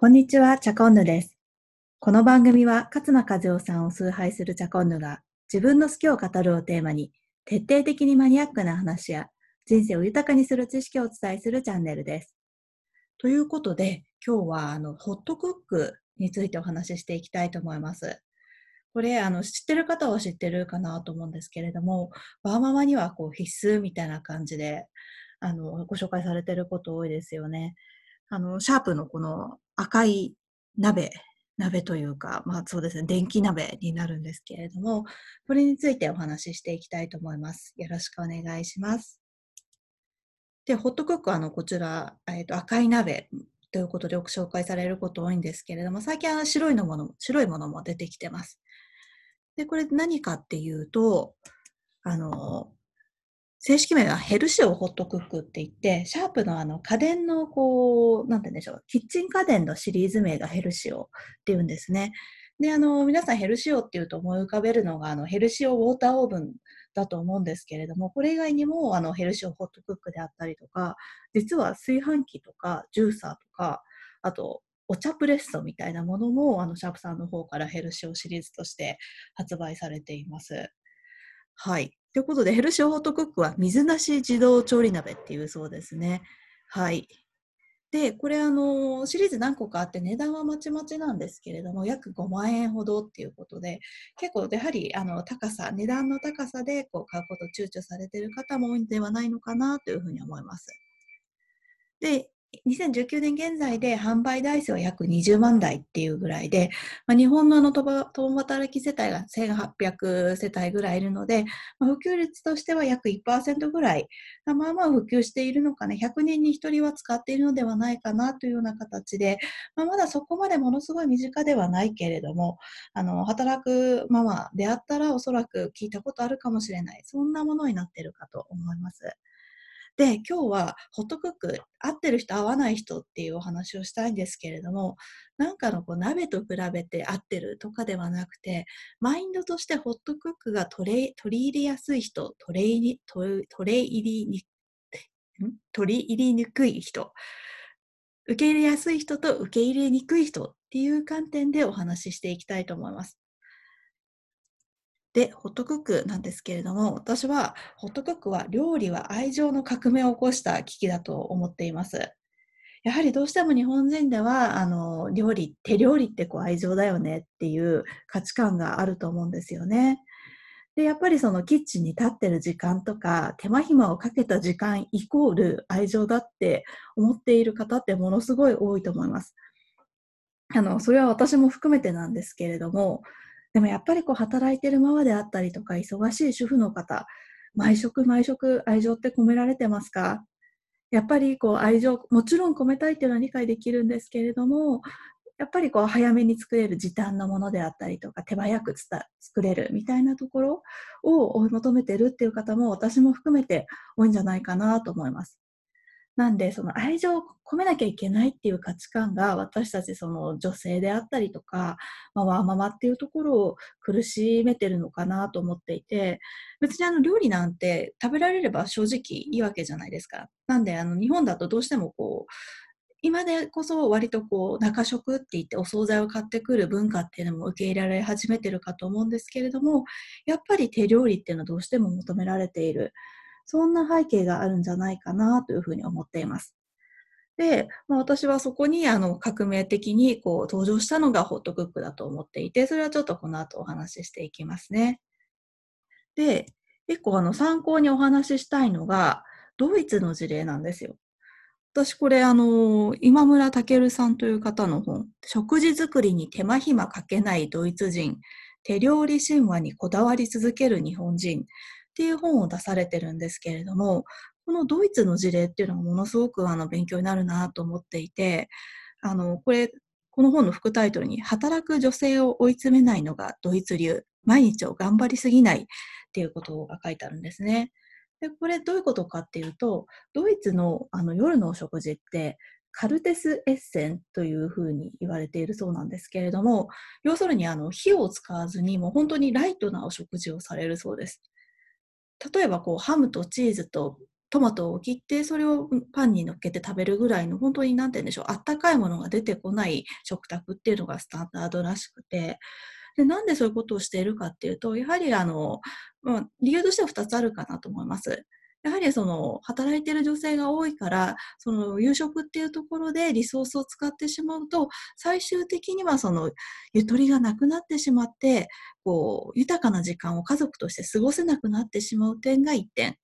こんにちは、チャコンヌです。この番組は、勝間和代さんを崇拝するチャコンヌが、自分の好きを語るをテーマに、徹底的にマニアックな話や、人生を豊かにする知識をお伝えするチャンネルです。ということで、今日は、あの、ホットクックについてお話ししていきたいと思います。これ、あの、知ってる方は知ってるかなと思うんですけれども、バーママにはこう必須みたいな感じで、あの、ご紹介されてること多いですよね。あの、シャープのこの赤い鍋、鍋というか、まあそうですね、電気鍋になるんですけれども、これについてお話ししていきたいと思います。よろしくお願いします。で、ホットクックはあの、こちら、えっ、と、赤い鍋ということでよく紹介されること多いんですけれども、最近は白いのもの、白いものも出てきてます。で、これ何かっていうと、あの、正式名はヘルシオホットクックって言って、シャープのあの家電のこう、なんて言うんでしょう、キッチン家電のシリーズ名がヘルシオっていうんですね。で、あの、皆さんヘルシオっていうと思い浮かべるのが、あの、ヘルシオウォーターオーブンだと思うんですけれども、これ以外にも、あの、ヘルシオホットクックであったりとか、実は炊飯器とか、ジューサーとか、あと、お茶プレッソみたいなものも、あの、シャープさんの方からヘルシオシリーズとして発売されています。はい。ということで、ヘルシオホットクックは水なし自動調理鍋っていうそうですね。はい。で、これあの、シリーズ何個かあって値段はまちまちなんですけれども、約5万円ほどっていうことで、結構やはりあの高さ、値段の高さでこう買うことを躊躇されている方も多いんではないのかなというふうに思います。で、2019年現在で販売台数は約20万台っていうぐらいで、まあ、日本のあの共働き世帯が1800世帯ぐらいいるので、まあ、普及率としては約1%ぐらい、まあまあ普及しているのかね、100人に1人は使っているのではないかなというような形で、まあ、まだそこまでものすごい身近ではないけれども、あの働くママであったらおそらく聞いたことあるかもしれない、そんなものになっているかと思います。で、今日はホットクック、合ってる人、合わない人っていうお話をしたいんですけれども、なんかのこう鍋と比べて合ってるとかではなくて、マインドとしてホットクックが取れ取り入れやすい人、取れ入り取れ入りに取り入りにくい人、受け入れやすい人と受け入れにくい人っていう観点でお話ししていきたいと思います。で、ホットクックなんですけれども、私はホットクックは料理は愛情の革命を起こした機器だと思っています。やはりどうしても日本人では、あの、料理、手料理ってこう愛情だよねっていう価値観があると思うんですよね。で、やっぱりそのキッチンに立ってる時間とか、手間暇をかけた時間イコール愛情だって思っている方ってものすごい多いと思います。あの、それは私も含めてなんですけれども、でもやっぱりこう働いてるママであったりとか、忙しい主婦の方、毎食毎食愛情って込められてますか？やっぱりこう愛情、もちろん込めたいっていうのは理解できるんですけれども、やっぱりこう早めに作れる時短のものであったりとか、手早く作れるみたいなところを追い求めてるっていう方も私も含めて多いんじゃないかなと思います。なんで、その愛情を込めなきゃいけないっていう価値観が私たちその女性であったりとか、まあ、ワーママっていうところを苦しめてるのかなと思っていて、別にあの料理なんて食べられれば正直いいわけじゃないですか。なんであの日本だとどうしてもこう、今でこそ割とこう中食って言ってお惣菜を買ってくる文化っていうのも受け入れられ始めてるかと思うんですけれども、やっぱり手料理っていうのはどうしても求められている。そんな背景があるんじゃないかなというふうに思っています。で、まあ、私はそこにあの革命的にこう登場したのがホットクックだと思っていて、それはちょっとこの後お話ししていきますね。で、一個あの参考にお話ししたいのが、ドイツの事例なんですよ。私これあの、今村健さんという方の本、食事作りに手間暇かけないドイツ人、手料理神話にこだわり続ける日本人っていう本を出されてるんですけれども、このドイツの事例っていうのがものすごくあの勉強になるなと思っていて、あの、これ、この本の副タイトルに、働く女性を追い詰めないのがドイツ流、毎日を頑張りすぎないっていうことが書いてあるんですね。で、これどういうことかっていうと、ドイツのあの夜のお食事って、カルテスエッセンというふうに言われているそうなんですけれども、要するにあの火を使わずにもう本当にライトなお食事をされるそうです。例えばこうハムとチーズとトマトを切ってそれをパンにのっけて食べるぐらいの本当に何て言うんでしょうあったかいものが出てこない食卓っていうのがスタンダードらしくてでなんでそういうことをしているかっていうとやはりあの、まあ、理由としては2つあるかなと思います。やはりその働いている女性が多いからその夕食っていうところでリソースを使ってしまうと最終的にはそのゆとりがなくなってしまってこう豊かな時間を家族として過ごせなくなってしまう点が1点。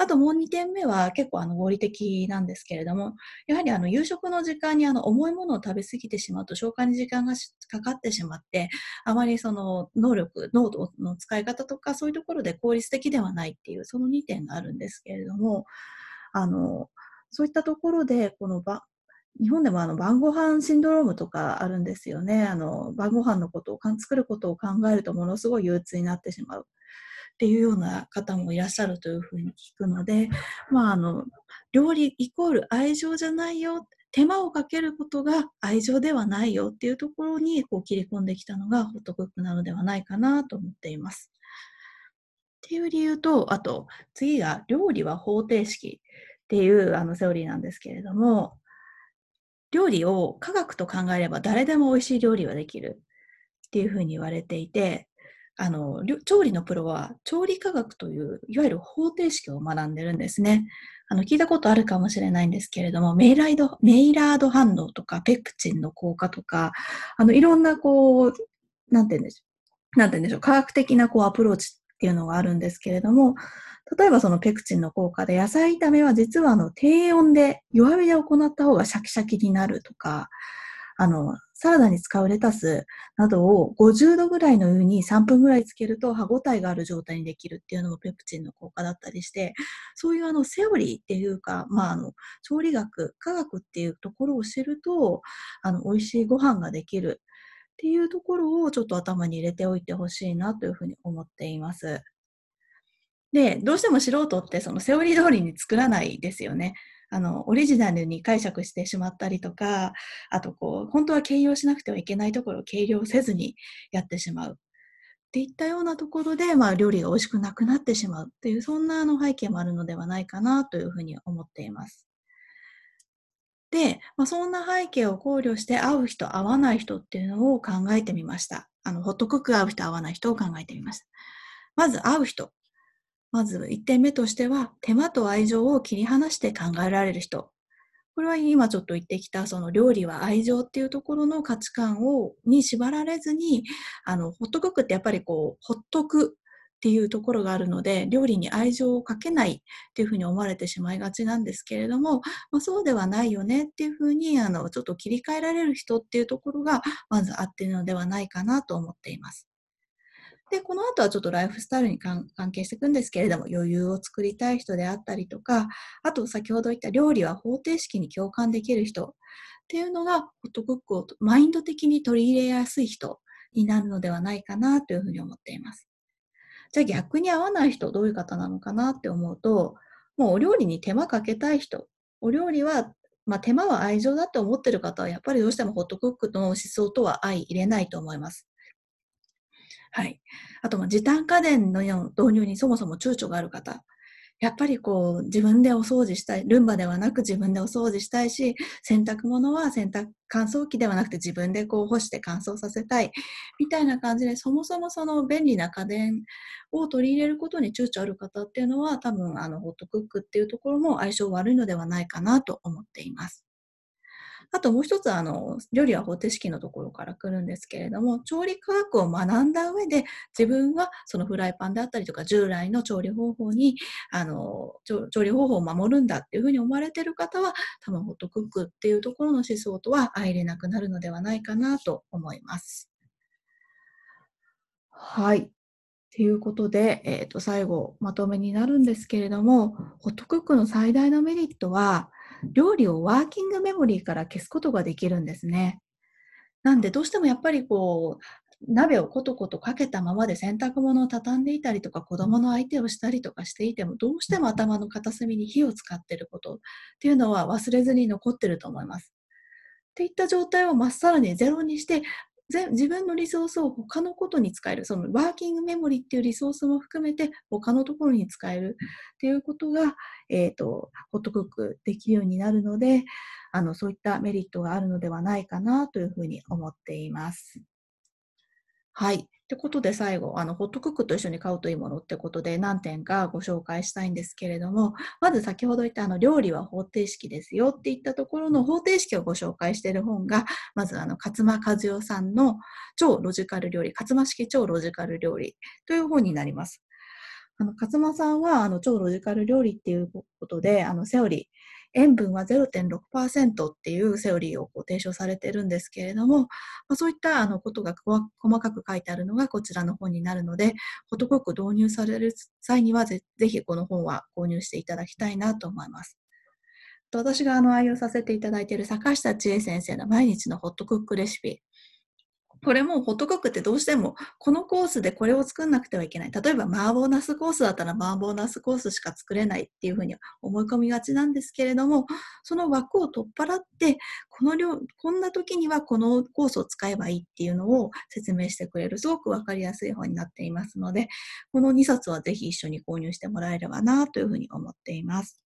あともう2点目は結構あの合理的なんですけれども、やはりあの夕食の時間にあの重いものを食べ過ぎてしまうと消化に時間がかかってしまって、あまりその能力、濃度の使い方とかそういうところで効率的ではないっていうその2点があるんですけれども、あの、そういったところでこのば日本でもあの晩ご飯シンドロームとかあるんですよね。あの晩ご飯のことを作ることを考えるとものすごい憂鬱になってしまう。っていうような方もいらっしゃるというふうに聞くので、まあ、あの料理イコール愛情じゃないよ手間をかけることが愛情ではないよっていうところにこう切り込んできたのがホットクックなのではないかなと思っています。っていう理由と、あと次が料理は方程式っていうあのセオリーなんですけれども、料理を科学と考えれば誰でも美味しい料理はできるっていうふうに言われていて、あの、調理のプロは調理科学という、いわゆる方程式を学んでるんですね。あの、聞いたことあるかもしれないんですけれども、メイライド、メイラード反応とか、ペクチンの効果とか、あの、いろんな、こう、なんて言うんでしょう。なんて言うんでしょう。科学的な、こう、アプローチっていうのがあるんですけれども、例えばそのペクチンの効果で野菜炒めは実はあの低温で弱火で行った方がシャキシャキになるとか、あの、サラダに使うレタスなどを50度ぐらいの湯に3分ぐらいつけると歯ごたえがある状態にできるっていうのもペプチンの効果だったりして、そういうあのセオリーっていうか、まああの、調理学、科学っていうところを知ると、あの、美味しいご飯ができるっていうところをちょっと頭に入れておいてほしいなというふうに思っています。で、どうしても素人ってそのセオリー通りに作らないですよね。あの、オリジナルに解釈してしまったりとか、あとこう、本当は計量しなくてはいけないところを計量せずにやってしまう。っていったようなところで、まあ、料理が美味しくなくなってしまうっていう、そんなあの背景もあるのではないかなというふうに思っています。で、まあ、そんな背景を考慮して合う人、合わない人っていうのを考えてみました。あの、ホットクック合う人、合わない人を考えてみました。まず合う人。まず1点目としては、手間と愛情を切り離して考えられる人。これは今ちょっと言ってきた、その料理は愛情っていうところの価値観を、に縛られずに、あの、ホットクックってやっぱりこう、ほっとくっていうところがあるので、料理に愛情をかけないっていうふうに思われてしまいがちなんですけれども、まあ、そうではないよねっていうふうに、あの、ちょっと切り替えられる人っていうところが、まずあっているのではないかなと思っています。で、この後はちょっとライフスタイルに関係していくんですけれども、余裕を作りたい人であったりとか、あと先ほど言った料理は方程式に共感できる人っていうのが、ホットクックをマインド的に取り入れやすい人になるのではないかなというふうに思っています。じゃあ逆に合わない人、どういう方なのかなって思うと、もうお料理に手間かけたい人、お料理はまあ、手間は愛情だって思ってる方は、やっぱりどうしてもホットクックの思想とは相入れないと思います。はい。あと、時短家電の導入にそもそも躊躇がある方。やっぱりこう、自分でお掃除したい。ルンバではなく自分でお掃除したいし、洗濯物は洗濯乾燥機ではなくて自分でこう干して乾燥させたい。みたいな感じで、そもそもその便利な家電を取り入れることに躊躇ある方っていうのは、多分、あの、ホットクックっていうところも相性悪いのではないかなと思っています。あともう一つ、あの、料理は方程式のところから来るんですけれども、調理科学を学んだ上で、自分はそのフライパンであったりとか、従来の調理方法に、あの、調理方法を守るんだっていうふうに思われている方は、多分ホットクックっていうところの思想とは相入れなくなるのではないかなと思います。はい。ということで、えっ、ー、と、最後、まとめになるんですけれども、ホットクックの最大のメリットは、料理をワーキングメモリーから消すことができるんですね。なんでどうしてもやっぱりこう、鍋をコトコトかけたままで洗濯物を畳んでいたりとか子供の相手をしたりとかしていてもどうしても頭の片隅に火を使っていることっていうのは忘れずに残ってると思います。っていった状態をまっさらにゼロにして自分のリソースを他のことに使える、そのワーキングメモリっていうリソースも含めて他のところに使えるっていうことが、えっ、ー、と、ホットクックできるようになるので、あの、そういったメリットがあるのではないかなというふうに思っています。はい。ってことで最後、あの、ホットクックと一緒に買うといいものってことで何点かご紹介したいんですけれども、まず先ほど言ったあの、料理は方程式ですよって言ったところの方程式をご紹介している本が、まずあの、勝間和代さんの超ロジカル料理、勝間式超ロジカル料理という本になります。あの、勝間さんは、あの、超ロジカル料理っていうことで、あの、セオリー、塩分は0.6%っていうセオリーをこう提唱されてるんですけれども、まあ、そういったあのことが細かく書いてあるのがこちらの本になるので、ホットクック導入される際にはぜぜひこの本は購入していただきたいなと思います。私があの愛用させていただいている坂下千恵先生の毎日のホットクックレシピ。これもホットクックってどうしてもこのコースでこれを作んなくてはいけない。例えば麻婆ナスコースだったら麻婆ナスコースしか作れないっていうふうに思い込みがちなんですけれども、その枠を取っ払って、この量、こんな時にはこのコースを使えばいいっていうのを説明してくれるすごくわかりやすい本になっていますので、この2冊はぜひ一緒に購入してもらえればなというふうに思っています。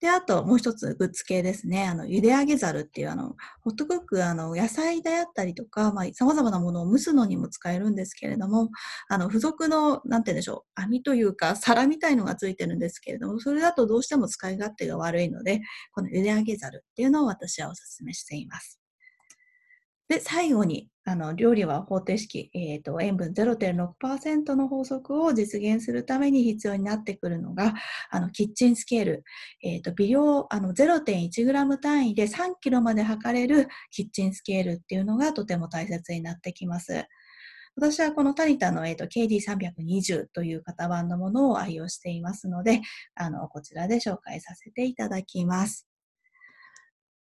で、あともう一つグッズ系ですね。あの、茹で上げざるっていうあの、ホットクック、あの、野菜であったりとか、まあ、様々なものを蒸すのにも使えるんですけれども、あの、付属の、なんて言うんでしょう、網というか、皿みたいのがついてるんですけれども、それだとどうしても使い勝手が悪いので、この茹で上げざるっていうのを私はお勧めしています。で、最後に、あの、料理は方程式、え、ー、と、塩分0.6%の法則を実現するために必要になってくるのが、あの、キッチンスケール、え、ー、と、微量、あの、0.1g 単位で3 k g まで測れるキッチンスケールっていうのがとても大切になってきます。私はこのタニタの、えーと、KD320 という型番のものを愛用していますので、あの、こちらで紹介させていただきます。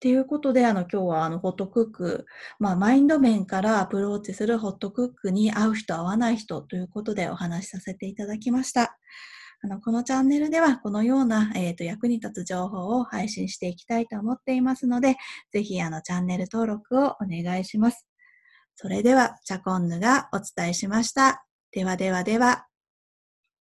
っていうことで、あの、今日はあの、ホットクック、まあ、マインド面からアプローチするホットクックに合う人、合わない人ということでお話しさせていただきました。あの、このチャンネルではこのような、えっ、ー、と、役に立つ情報を配信していきたいと思っていますので、ぜひ、あの、チャンネル登録をお願いします。それでは、チャコンヌがお伝えしました。ではではでは。